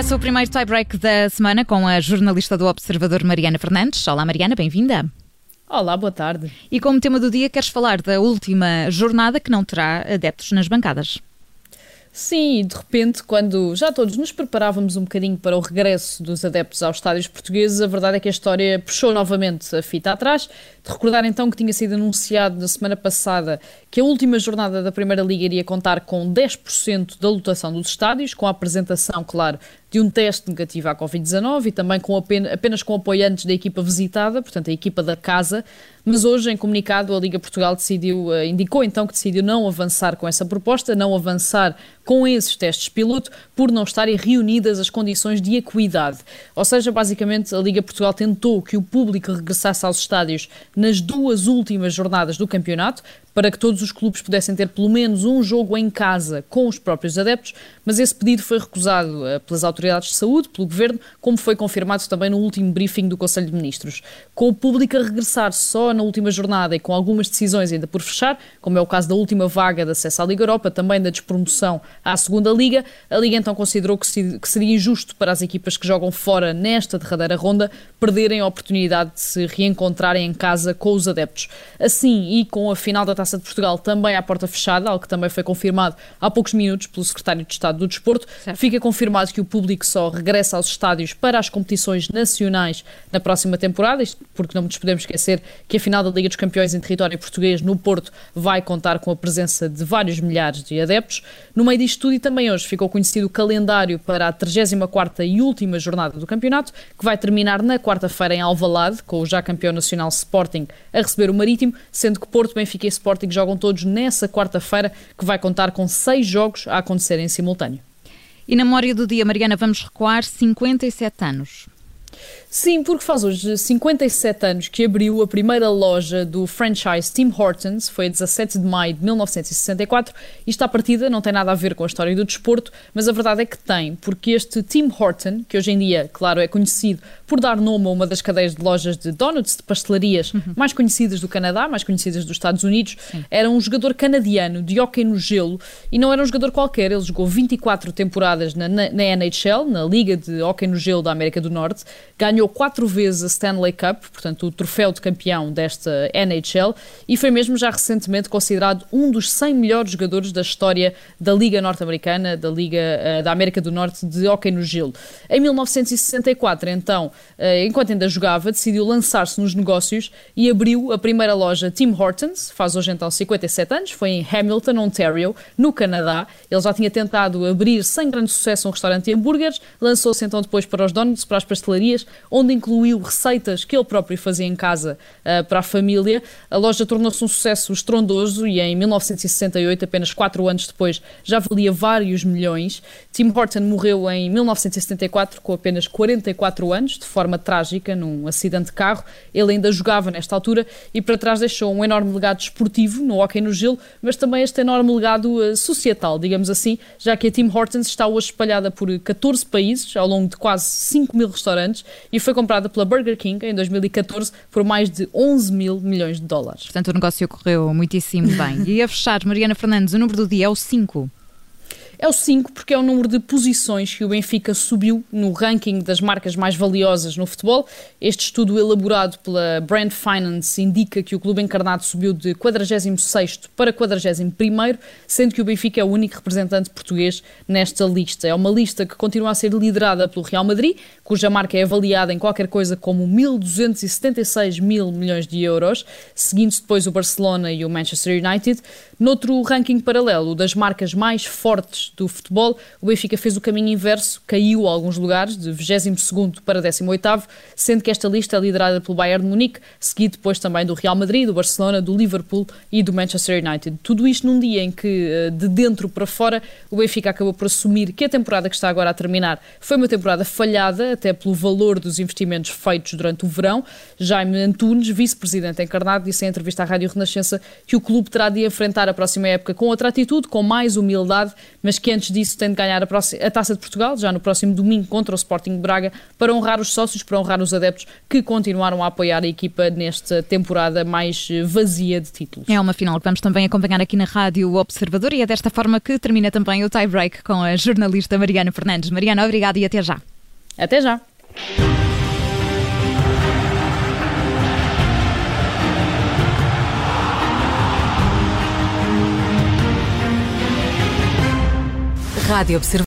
Começa o primeiro tie-break da semana com a jornalista do Observador Mariana Fernandes. Olá, Mariana, bem-vinda. Olá, boa tarde. E como tema do dia, queres falar da última jornada que não terá adeptos nas bancadas? Sim, de repente, quando já todos nos preparávamos um bocadinho para o regresso dos adeptos aos estádios portugueses, a verdade é que a história puxou novamente a fita atrás. De recordar então que tinha sido anunciado na semana passada que a última jornada da Primeira Liga iria contar com 10% da lotação dos estádios, com a apresentação, claro, de um teste negativo à Covid-19 e também com apenas, apenas com apoiantes da equipa visitada, portanto a equipa da casa, mas hoje em comunicado a Liga Portugal decidiu, eh, indicou então que decidiu não avançar com essa proposta, não avançar com esses testes piloto, por não estarem reunidas as condições de equidade. Ou seja, basicamente a Liga Portugal tentou que o público regressasse aos estádios nas duas últimas jornadas do campeonato, para que todos os clubes pudessem ter pelo menos um jogo em casa com os próprios adeptos, mas esse pedido foi recusado uh, pelas autoridades de saúde, pelo governo, como foi confirmado também no último briefing do Conselho de Ministros. Com o público a regressar só na última jornada e com algumas decisões ainda por fechar, como é o caso da última vaga de acesso à Liga Europa, também da despromoção à segunda Liga, a Liga então considerou que, seria injusto para as equipas que jogam fora nesta derradeira ronda perderem a oportunidade de se reencontrarem em casa com os adeptos. Assim, e com a final da Taça de Portugal também à porta fechada, algo que também foi confirmado há poucos minutos pelo Secretário de Estado do Desporto. Certo. Fica confirmado que o público só regressa aos estádios para as competições nacionais na próxima temporada, isto porque não nos podemos esquecer que a final da Liga dos Campeões em território português no Porto vai contar com a presença de vários milhares de adeptos. No meio disto tudo e também hoje ficou conhecido o calendário para a 34ª e última jornada do campeonato, que vai terminar na quarta-feira em Alvalade, com o já campeão nacional Sporting a receber o Marítimo, sendo que Porto, Benfica e Sporting Sporting jogam todos nessa quarta-feira, que vai contar com seis jogos a acontecer em simultâneo. E na memória do dia, Mariana, vamos recuar 57 anos. Sim, porque faz hoje 57 anos que abriu a primeira loja do franchise Tim Hortons, foi a 17 de maio de 1964. Isto à partida não tem nada a ver com a história do desporto, mas a verdade é que tem, porque este Tim Horton, que hoje em dia, claro, é conhecido por dar nome a uma das cadeias de lojas de donuts, de pastelarias uhum. mais conhecidas do Canadá, mais conhecidas dos Estados Unidos, Sim. era um jogador canadiano de hóquei no gelo e não era um jogador qualquer, ele jogou 24 temporadas na, na, na NHL, na Liga de Hóquei no Gelo da América do Norte, ganhou quatro vezes a Stanley Cup, portanto o troféu de campeão desta NHL, e foi mesmo já recentemente considerado um dos 100 melhores jogadores da história da Liga Norte-Americana, da Liga uh, da América do Norte de hóquei no gelo. Em 1964, então, uh, enquanto ainda jogava, decidiu lançar-se nos negócios e abriu a primeira loja Tim Hortons, faz hoje então 57 anos, foi em Hamilton, Ontario, no Canadá. Ele já tinha tentado abrir sem grande sucesso um restaurante de hambúrgueres, lançou-se então depois para os donuts, para as pastelarias, onde incluiu receitas que ele próprio fazia em casa uh, para a família. A loja tornou-se um sucesso estrondoso e em 1968, apenas quatro anos depois, já valia vários milhões. Tim Horton morreu em 1974 com apenas 44 anos, de forma trágica, num acidente de carro. Ele ainda jogava nesta altura e para trás deixou um enorme legado esportivo no hockey no gelo, mas também este enorme legado uh, societal, digamos assim, já que a Tim Hortons está hoje espalhada por 14 países, ao longo de quase 5 mil restaurantes, e foi comprada pela Burger King em 2014 por mais de 11 mil milhões de dólares. Portanto, o negócio correu muitíssimo bem. e a fechar, Mariana Fernandes, o número do dia é o 5. É o 5 porque é o número de posições que o Benfica subiu no ranking das marcas mais valiosas no futebol. Este estudo elaborado pela Brand Finance indica que o clube encarnado subiu de 46 para 41 sendo que o Benfica é o único representante português nesta lista. É uma lista que continua a ser liderada pelo Real Madrid, cuja marca é avaliada em qualquer coisa como 1.276 mil milhões de euros, seguindo-se depois o Barcelona e o Manchester United. Noutro ranking paralelo das marcas mais fortes do futebol, o Benfica fez o caminho inverso, caiu a alguns lugares, de 22 para 18, sendo que esta lista é liderada pelo Bayern de Munique, seguido depois também do Real Madrid, do Barcelona, do Liverpool e do Manchester United. Tudo isto num dia em que, eh, de dentro para fora, o Benfica acabou por assumir que a temporada que está agora a terminar foi uma temporada falhada, até pelo valor dos investimentos feitos durante o verão. Jaime Antunes, vice-presidente encarnado, disse em entrevista à Rádio Renascença que o clube terá de enfrentar a próxima época com outra atitude, com mais humildade, mas que antes disso tem de ganhar a, próxima, a Taça de Portugal, já no próximo domingo contra o Sporting Braga, para honrar os sócios, para honrar os adeptos que continuaram a apoiar a equipa nesta temporada mais vazia de títulos. É uma final que vamos também acompanhar aqui na Rádio Observador e é desta forma que termina também o tie-break com a jornalista Mariana Fernandes. Mariana, obrigada e até já. Até já. Rádio Observador.